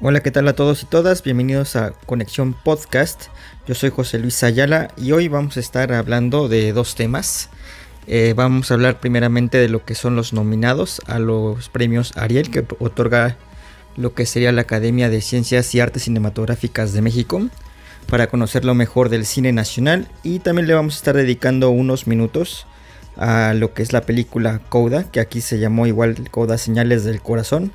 Hola, ¿qué tal a todos y todas? Bienvenidos a Conexión Podcast. Yo soy José Luis Ayala y hoy vamos a estar hablando de dos temas. Eh, vamos a hablar primeramente de lo que son los nominados a los premios Ariel que otorga lo que sería la Academia de Ciencias y Artes Cinematográficas de México para conocer lo mejor del cine nacional y también le vamos a estar dedicando unos minutos a lo que es la película Coda, que aquí se llamó igual Coda Señales del Corazón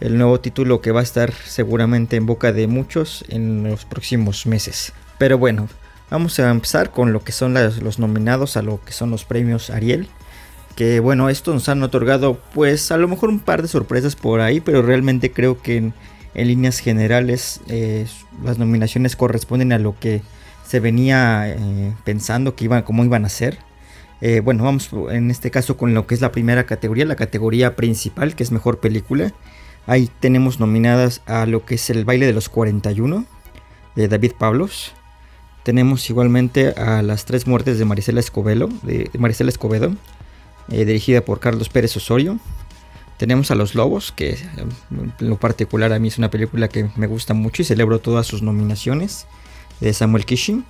el nuevo título que va a estar seguramente en boca de muchos en los próximos meses. Pero bueno, vamos a empezar con lo que son los nominados a lo que son los premios Ariel. Que bueno, estos nos han otorgado pues a lo mejor un par de sorpresas por ahí, pero realmente creo que en, líneas generales eh, las nominaciones corresponden a lo que se venía eh, pensando que iban, cómo iban a ser. Eh, bueno, vamos en este caso con lo que es la primera categoría, la categoría principal, que es mejor película. Ahí tenemos nominadas a lo que es el baile de los 41 de David Pablos. Tenemos igualmente a las tres muertes de Marisela Escobedo, de, Escobedo, eh, dirigida por Carlos Pérez Osorio. Tenemos a Los Lobos, que eh, en lo particular a mí es una película que me gusta mucho y celebro todas sus nominaciones, de Samuel Kishin.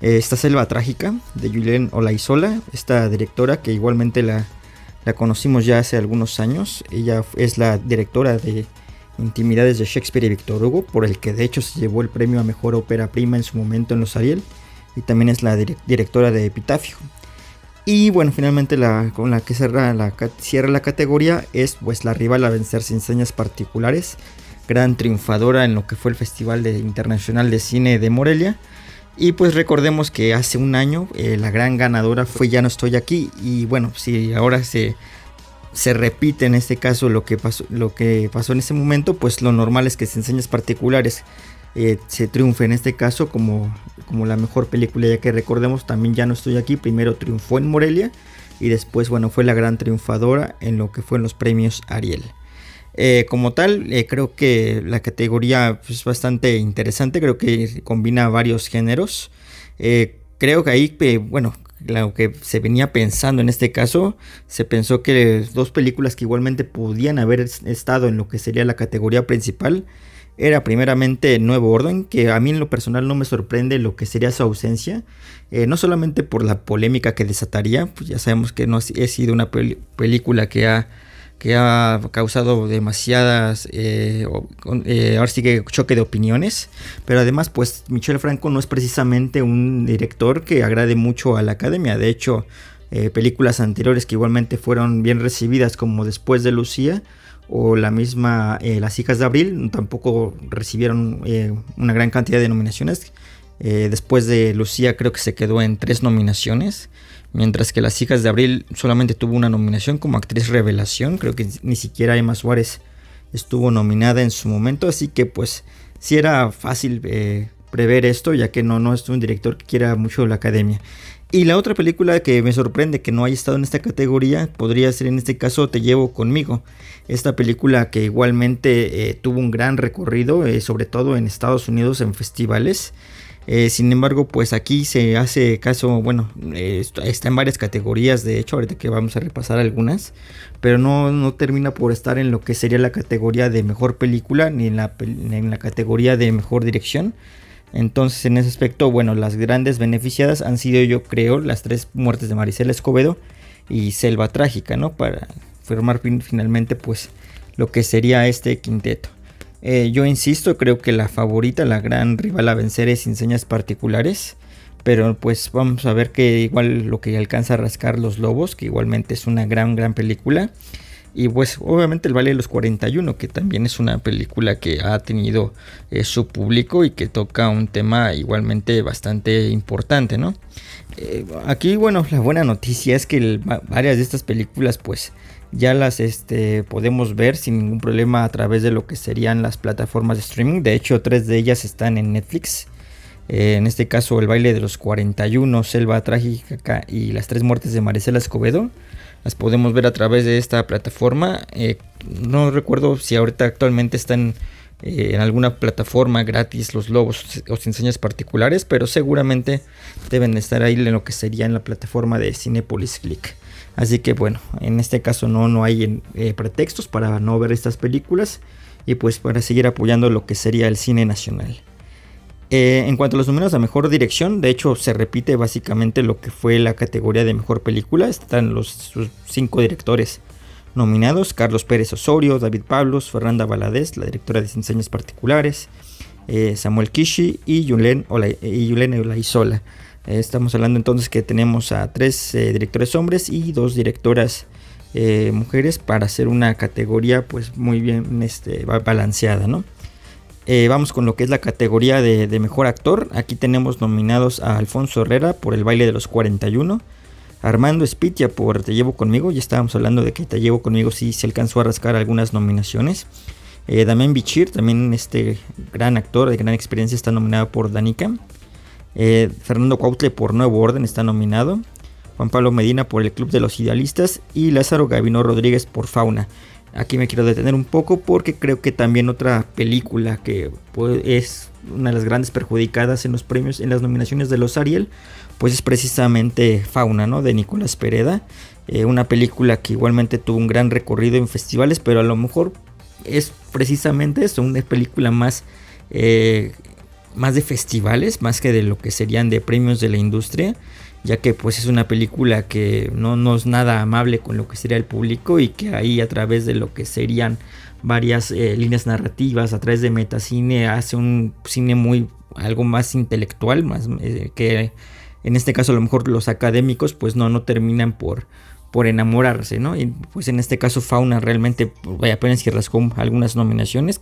Eh, esta Selva Trágica, de Julien Olaizola, esta directora que igualmente la, la conocimos ya hace algunos años. Ella es la directora de Intimidades de Shakespeare y Victor Hugo, por el que de hecho se llevó el premio a Mejor Ópera Prima en su momento en los Ariel. Y también es la directora de Epitafio. Y bueno, finalmente la con la que cierra la, cierra la categoría es pues la rival a vencer sin señas particulares. Gran triunfadora en lo que fue el Festival de Internacional de Cine de Morelia y pues recordemos que hace un año eh, la gran ganadora fue Ya no estoy aquí. Y bueno, si ahora se, se repite en este caso lo que, pasó, lo que pasó en ese momento, pues lo normal es que se enseñas particulares eh, se triunfe en este caso como, como la mejor película. Ya que recordemos también Ya no estoy aquí. Primero triunfó en Morelia y después bueno fue la gran triunfadora en lo que fue en los premios Ariel. Eh, como tal, eh, creo que la categoría es bastante interesante, creo que combina varios géneros. Eh, creo que ahí, bueno, lo que se venía pensando en este caso, se pensó que dos películas que igualmente podían haber estado en lo que sería la categoría principal, era primeramente Nuevo Orden, que a mí en lo personal no me sorprende lo que sería su ausencia, no solamente por la polémica que desataría, pues ya sabemos que no ha sido una película que ha que ha causado demasiadas, eh, eh, ahora sí que choque de opiniones, pero además pues Michel Franco no es precisamente un director que agrade mucho a la academia, de hecho eh, películas anteriores que igualmente fueron bien recibidas como Después de Lucía o la misma Las hijas de Abril tampoco recibieron una gran cantidad de nominaciones, después de Lucía creo que se quedó en tres nominaciones mientras que Las hijas de Abril solamente tuvo una nominación como actriz revelación, creo que ni siquiera Emma Suárez estuvo nominada en su momento, así que pues sí era fácil eh, prever esto, ya que no, no es un director que quiera mucho la academia. Y la otra película que me sorprende que no haya estado en esta categoría podría ser en este caso Te llevo conmigo. Esta película que igualmente eh, tuvo un gran recorrido, eh, sobre todo en Estados Unidos en festivales. Eh, sin embargo, pues aquí se hace caso, bueno, eh, está en varias categorías, de hecho, ahorita que vamos a repasar algunas, pero no, no termina por estar en lo que sería la categoría de mejor película ni en la, en la categoría de mejor dirección. Entonces, en ese aspecto, bueno, las grandes beneficiadas han sido, yo creo, las tres muertes de Maricela Escobedo y Selva Trágica, ¿no? Para formar finalmente, pues, lo que sería este quinteto. Eh, yo insisto, creo que la favorita, la gran rival a vencer es sin señas particulares. Pero pues vamos a ver que igual lo que alcanza a rascar los lobos, que igualmente es una gran, gran película. Y pues obviamente el Vale de los 41, que también es una película que ha tenido eh, su público y que toca un tema igualmente bastante importante, ¿no? Eh, aquí, bueno, la buena noticia es que varias de estas películas pues ya las este, podemos ver sin ningún problema a través de lo que serían las plataformas de streaming. De hecho, tres de ellas están en Netflix. Eh, en este caso, El baile de los 41, Selva Trágica y Las tres muertes de Maricela Escobedo. Las podemos ver a través de esta plataforma. Eh, no recuerdo si ahorita actualmente están eh, en alguna plataforma gratis los logos o sin señas particulares, pero seguramente deben estar ahí en lo que sería en la plataforma de Cinepolis Click. Así que bueno, en este caso no, no hay eh, pretextos para no ver estas películas y pues para seguir apoyando lo que sería el cine nacional. Eh, en cuanto a los números a mejor dirección, de hecho se repite básicamente lo que fue la categoría de mejor película. Están los cinco directores nominados: Carlos Pérez Osorio, David Pablos, Fernanda Valadez, la directora de Enseñas Particulares, eh, Samuel Kishi y Yulene, Olaizola. Eh, estamos hablando entonces que tenemos a tres directores hombres y dos directoras mujeres para hacer una categoría pues muy bien este, balanceada, ¿no? Eh, vamos con lo que es la categoría de, mejor actor. Aquí tenemos nominados a Alfonso Herrera por El baile de los 41. Armando Espitia por Te llevo conmigo. Ya estábamos hablando de que Te llevo conmigo sí se alcanzó a rascar algunas nominaciones. Eh, Bichir, también este gran actor de gran experiencia, está nominado por Danica. Eh, Fernando Cuautle por Nuevo Orden está nominado. Juan Pablo Medina por El Club de los Idealistas. Y Lázaro Gavino Rodríguez por Fauna. Aquí me quiero detener un poco porque creo que también otra película que pues, es una de las grandes perjudicadas en los premios, en las nominaciones de los Ariel, pues es precisamente Fauna, ¿no? De Nicolás Pereda. Eh, una película que igualmente tuvo un gran recorrido en festivales, pero a lo mejor es precisamente eso, una película más, eh, más de festivales, más que de lo que serían de premios de la industria ya que pues es una película que no, es nada amable con lo que sería el público y que ahí a través de lo que serían varias eh, líneas narrativas, a través de metacine, hace un cine muy algo más intelectual, más eh, que en este caso a lo mejor los académicos pues no, no terminan por, por enamorarse, ¿no? Y pues en este caso Fauna realmente vaya apenas que rascó algunas nominaciones,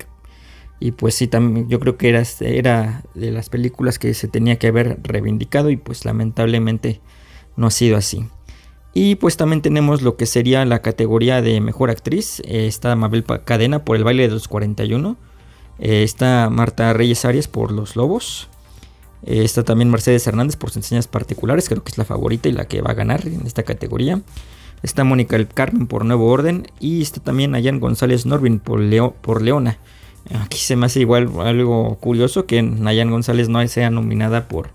y pues sí, también yo creo que era, era de las películas que se tenía que haber reivindicado y pues lamentablemente no ha sido así. Y pues también tenemos lo que sería la categoría de mejor actriz. Eh, está Mabel Cadena por El baile de los 41. Eh, está Marta Reyes Arias por Los Lobos. Eh, está también Mercedes Hernández por sus enseñas particulares. Creo que es la favorita y la que va a ganar en esta categoría. Está Mónica El Carmen por Nuevo Orden. Y está también Ayan González Norvin por, por Leona. Aquí se me hace igual algo curioso que Nayan González no sea nominada por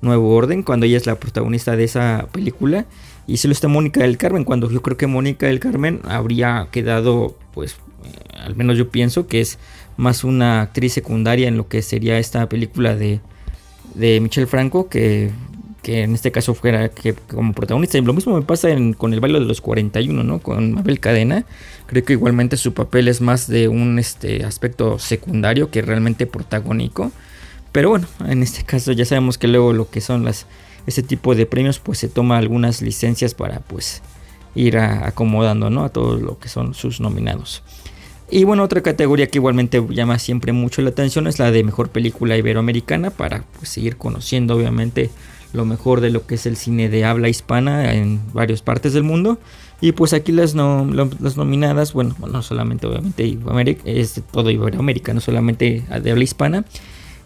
Nuevo Orden cuando ella es la protagonista de esa película. Y se lo está Mónica del Carmen cuando yo creo que Mónica del Carmen habría quedado, pues, eh, al menos yo pienso que es más una actriz secundaria en lo que sería esta película de, de Michel Franco que que en este caso fuera que, como protagonista. Y lo mismo me pasa con el baile de los 41, ¿no? Con Mabel Cadena. Creo que igualmente su papel es más de un este, aspecto secundario que realmente protagónico. Pero bueno, en este caso ya sabemos que luego lo que son las ese tipo de premios pues se toma algunas licencias para pues ir acomodando ¿no? a todo lo que son sus nominados. Y bueno, otra categoría que igualmente llama siempre mucho la atención es la de mejor película iberoamericana para pues, seguir conociendo obviamente lo mejor de lo que es el cine de habla hispana en varias partes del mundo. Y pues aquí las, las nominadas, bueno, no solamente obviamente es todo Iberoamérica, no solamente de habla hispana.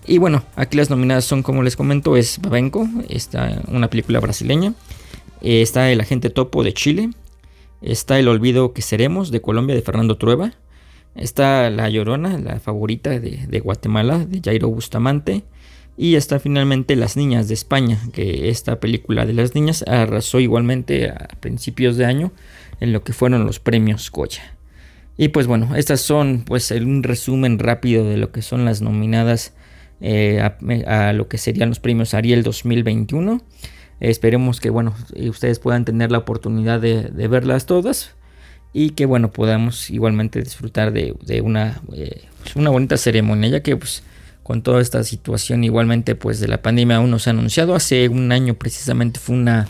Y bueno, aquí las nominadas son, como les comento, es Babenco, está una película brasileña. Eh, está El Agente Topo de Chile. Está El Olvido que Seremos de Colombia de Fernando Trueba. Está La Llorona, la favorita de, Guatemala, de Jairo Bustamante. Y está finalmente Las Niñas de España, que esta película de las niñas arrasó igualmente a principios de año en lo que fueron los premios Goya. Y pues bueno, estas son pues un resumen rápido de lo que son las nominadas eh, a, lo que serían los premios Ariel 2021. esperemos que bueno, ustedes puedan tener la oportunidad de, verlas todas y que bueno, podamos igualmente disfrutar de, una, eh, una bonita ceremonia, ya que pues con toda esta situación igualmente pues de la pandemia aún no se ha anunciado. Hace un año precisamente fue una,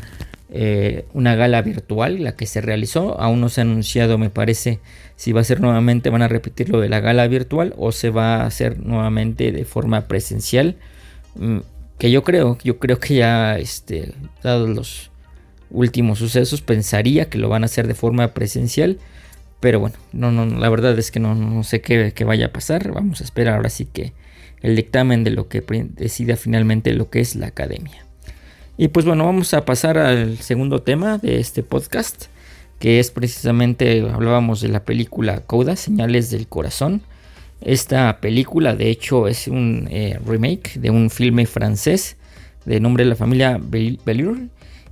eh, una gala virtual la que se realizó. Aún no se ha anunciado me parece si va a ser nuevamente, van a repetir lo de la gala virtual o se va a hacer nuevamente de forma presencial. Mm, que yo creo, yo creo que ya este, dados los últimos sucesos pensaría que lo van a hacer de forma presencial Pero bueno, no, no, la verdad es que no, no sé qué, qué, vaya a pasar. Vamos a esperar ahora sí que el dictamen de lo que decida finalmente lo que es la academia. Y pues bueno, vamos a pasar al segundo tema de este podcast, que es precisamente, hablábamos de la película Coda, Señales del Corazón. Esta película, de hecho, es un eh, remake de un filme francés de nombre de la familia Bellur.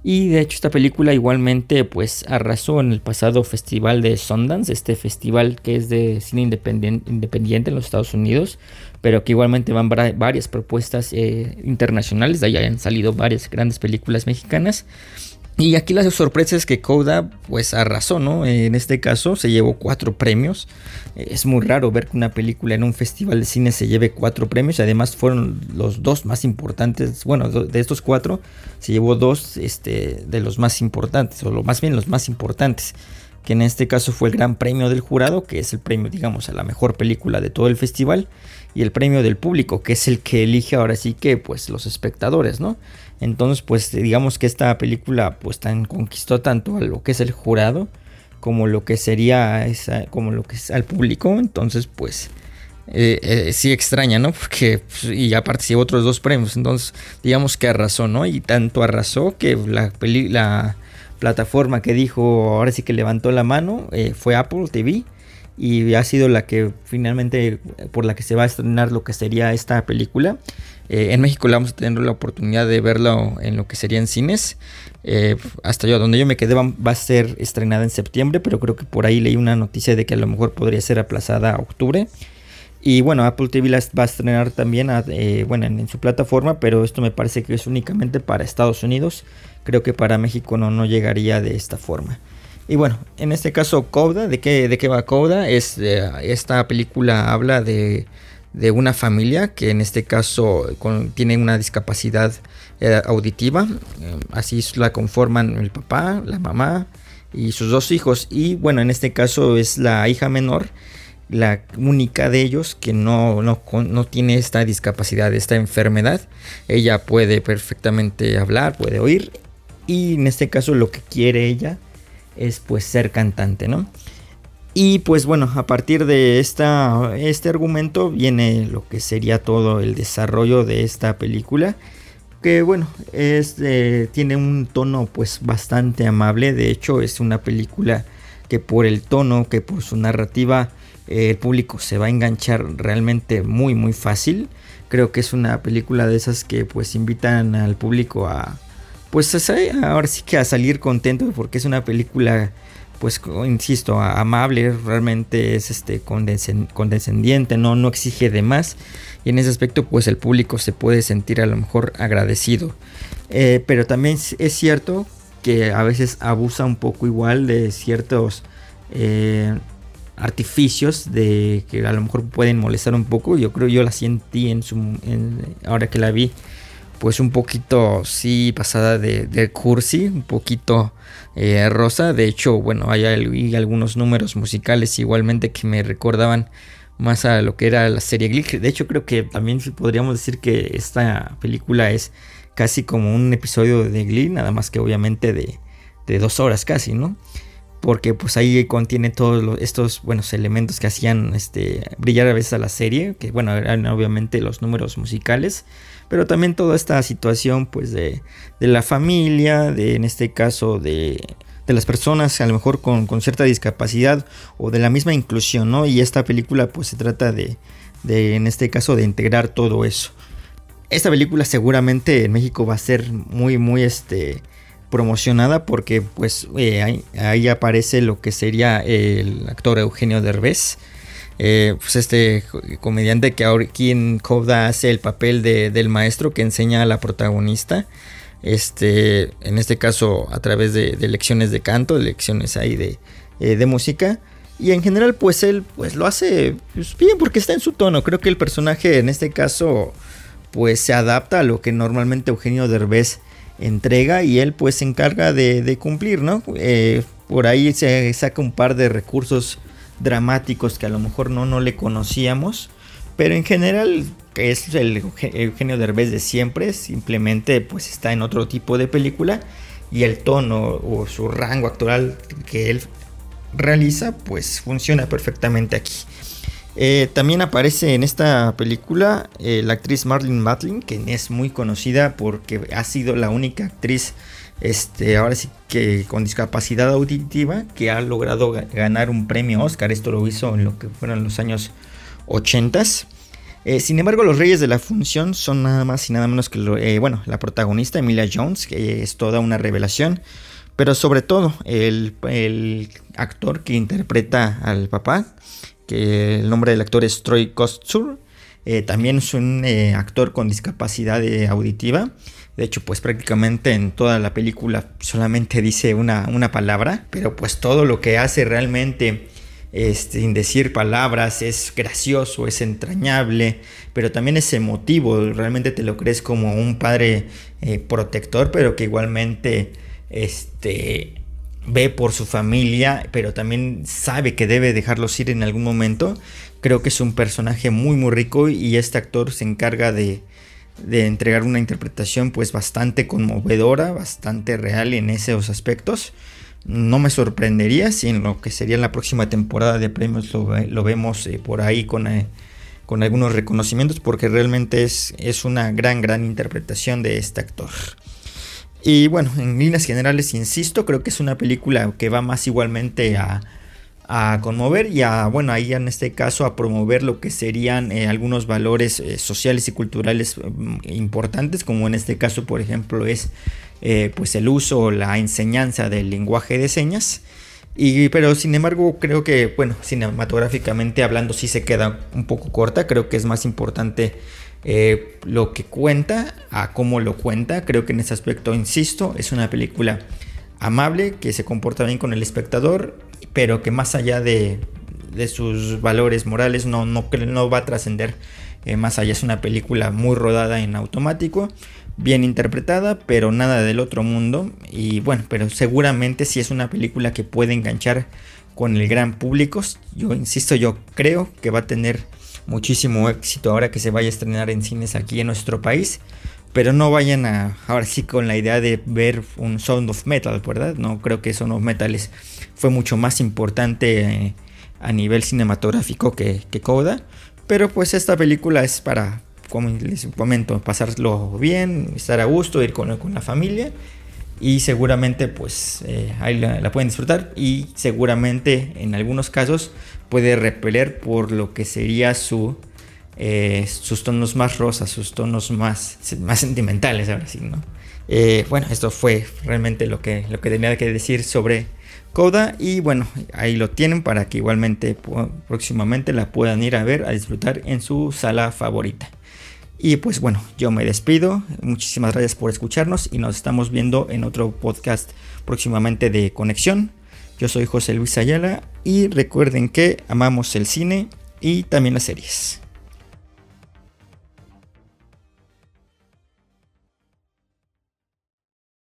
Y de hecho esta película igualmente pues arrasó en el pasado festival de Sundance, este festival que es de cine independiente en los Estados Unidos, pero que igualmente van varias propuestas eh, internacionales, de ahí han salido varias grandes películas mexicanas. Y aquí la sorpresa es que Coda pues arrasó, ¿no? En este caso se llevó cuatro premios. Es muy raro ver que una película en un festival de cine se lleve cuatro premios. Además fueron los dos más importantes. Bueno, de estos cuatro se llevó dos este, de los más importantes, o más bien los más importantes. Que en este caso fue el Gran Premio del Jurado, que es el premio, digamos, a la mejor película de todo el festival. Y el premio del público, que es el que elige ahora sí que pues los espectadores, ¿no? Entonces, pues digamos que esta película pues tan conquistó tanto a lo que es el jurado como lo que sería esa, como lo que es al público. Entonces, pues eh, eh, sí extraña, ¿no? Porque pues, y ya participó otros dos premios. Entonces, digamos que arrasó, ¿no? Y tanto arrasó que la, la plataforma que dijo, ahora sí que levantó la mano, eh, fue Apple TV. Y ha sido la que finalmente por la que se va a estrenar lo que sería esta película. Eh, en México la vamos a tener la oportunidad de verlo en lo que serían cines. Eh, hasta yo, donde yo me quedé, va, a ser estrenada en septiembre, pero creo que por ahí leí una noticia de que a lo mejor podría ser aplazada a octubre. Y bueno, Apple TV la va a estrenar también eh, bueno, en, su plataforma, pero esto me parece que es únicamente para Estados Unidos. Creo que para México no, no llegaría de esta forma. Y bueno, en este caso, Coda, ¿de qué, de qué va Coda? Es, esta película habla de de una familia que en este caso tiene una discapacidad eh, auditiva. Eh, así la conforman el papá, la mamá y sus dos hijos. Y bueno, en este caso es la hija menor, la única de ellos que no, no, no tiene esta discapacidad, esta enfermedad. Ella puede perfectamente hablar, puede oír. Y en este caso lo que quiere ella es pues ser cantante, ¿no? Y pues bueno, a partir de esta, este argumento viene lo que sería todo el desarrollo de esta película. Que bueno, es, tiene un tono pues bastante amable. De hecho es una película que por el tono, que por su narrativa, el público se va a enganchar realmente muy muy fácil. Creo que es una película de esas que pues invitan al público a pues ahora sí que a salir contento porque es una película pues insisto, amable, realmente es este condescendiente, no, no exige de más. Y en ese aspecto, pues el público se puede sentir a lo mejor agradecido. Eh, pero también es cierto que a veces abusa un poco igual de ciertos eh, artificios de que a lo mejor pueden molestar un poco. Yo creo yo la sentí en su ahora que la vi pues un poquito sí pasada de, cursi, un poquito eh, rosa. De hecho, bueno, hay, algunos números musicales igualmente que me recordaban más a lo que era la serie Glee. De hecho, creo que también podríamos decir que esta película es casi como un episodio de Glee, nada más que obviamente de, de dos horas casi, ¿no? Porque pues ahí contiene todos estos buenos elementos que hacían este, brillar a veces a la serie, que bueno, eran obviamente los números musicales pero también toda esta situación pues de, la familia, de en este caso de, las personas a lo mejor con, cierta discapacidad o de la misma inclusión, ¿no? Y esta película pues se trata de, de, en este caso, de integrar todo eso. Esta película seguramente en México va a ser muy, muy, este, promocionada porque pues eh, ahí, aparece lo que sería el actor Eugenio Derbez eh, pues este comediante que aquí en Coda hace el papel de, del maestro que enseña a la protagonista. Este, en este caso a través de, lecciones de canto, lecciones ahí de, eh, de, música. Y en general pues él pues lo hace pues, bien porque está en su tono. Creo que el personaje en este caso pues se adapta a lo que normalmente Eugenio Derbez entrega y él pues se encarga de, cumplir, ¿no? Eh, por ahí se saca un par de recursos dramáticos que a lo mejor no, no le conocíamos. Pero en general es el Eugenio Derbez de siempre, simplemente pues está en otro tipo de película y el tono o su rango actoral que él realiza, pues funciona perfectamente aquí. Eh, también aparece en esta película eh, la actriz Marlene Matlin, que es muy conocida porque ha sido la única actriz, este, ahora sí que con discapacidad auditiva, que ha logrado ganar un premio Oscar. Esto lo hizo en lo que fueron los años 80. Eh, sin embargo, los reyes de la función son nada más y nada menos que, bueno, la protagonista Emilia Jones, que es toda una revelación. Pero sobre todo, el, el actor que interpreta al papá, que el nombre del actor es Troy Kostur. Eh, también es un eh, actor con discapacidad eh, auditiva. De hecho, pues prácticamente en toda la película solamente dice una, una palabra, pero pues todo lo que hace realmente este, sin decir palabras es gracioso, es entrañable, pero también es emotivo. Realmente te lo crees como un padre protector, pero que igualmente este, ve por su familia, pero también sabe que debe dejarlos ir en algún momento. Creo que es un personaje muy muy rico y este actor se encarga de, de entregar una interpretación pues bastante conmovedora, bastante real en esos aspectos. No me sorprendería si en lo que sería la próxima temporada de premios lo, vemos eh, por ahí con, eh, con algunos reconocimientos porque realmente es, es una gran gran interpretación de este actor. Y bueno, en líneas generales, insisto, creo que es una película que va más igualmente a, conmover y a, bueno, ahí en este caso a promover lo que serían eh, algunos valores eh, sociales y culturales mm, importantes, como en este caso, por ejemplo, es eh, pues el uso o la enseñanza del lenguaje de señas. Y, pero sin embargo, creo que, bueno, cinematográficamente hablando, sí se queda un poco corta. Creo que es más importante eh, lo que cuenta a cómo lo cuenta. Creo que en ese aspecto, insisto, es una película amable, que se comporta bien con el espectador, pero que más allá de, sus valores morales no, no, no va a trascender eh, más allá. Es una película muy rodada en automático, bien interpretada, pero nada del otro mundo. Y bueno, pero seguramente si es una película que puede enganchar con el gran público. Yo insisto, yo creo que va a tener muchísimo éxito ahora que se vaya a estrenar en cines aquí en nuestro país. Pero no vayan a, ahora sí con la idea de ver un Sound of Metal, ¿verdad? No creo que Sound of Metal fue mucho más importante eh, a nivel cinematográfico que, que Coda. Pero pues esta película es para, como les comento, pasarlo bien, estar a gusto, ir con, con la familia y seguramente pues eh, ahí la, pueden disfrutar y seguramente en algunos casos puede repeler por lo que sería su eh, sus tonos más rosas, sus tonos más, más sentimentales ahora sí, ¿no? Eh, bueno, esto fue realmente lo que, lo que tenía que decir sobre Coda y bueno, ahí lo tienen para que igualmente próximamente la puedan ir a ver, a disfrutar en su sala favorita. Y pues bueno, yo me despido. Muchísimas gracias por escucharnos y nos estamos viendo en otro podcast próximamente de Conexión. Yo soy José Luis Ayala y recuerden que amamos el cine y también las series.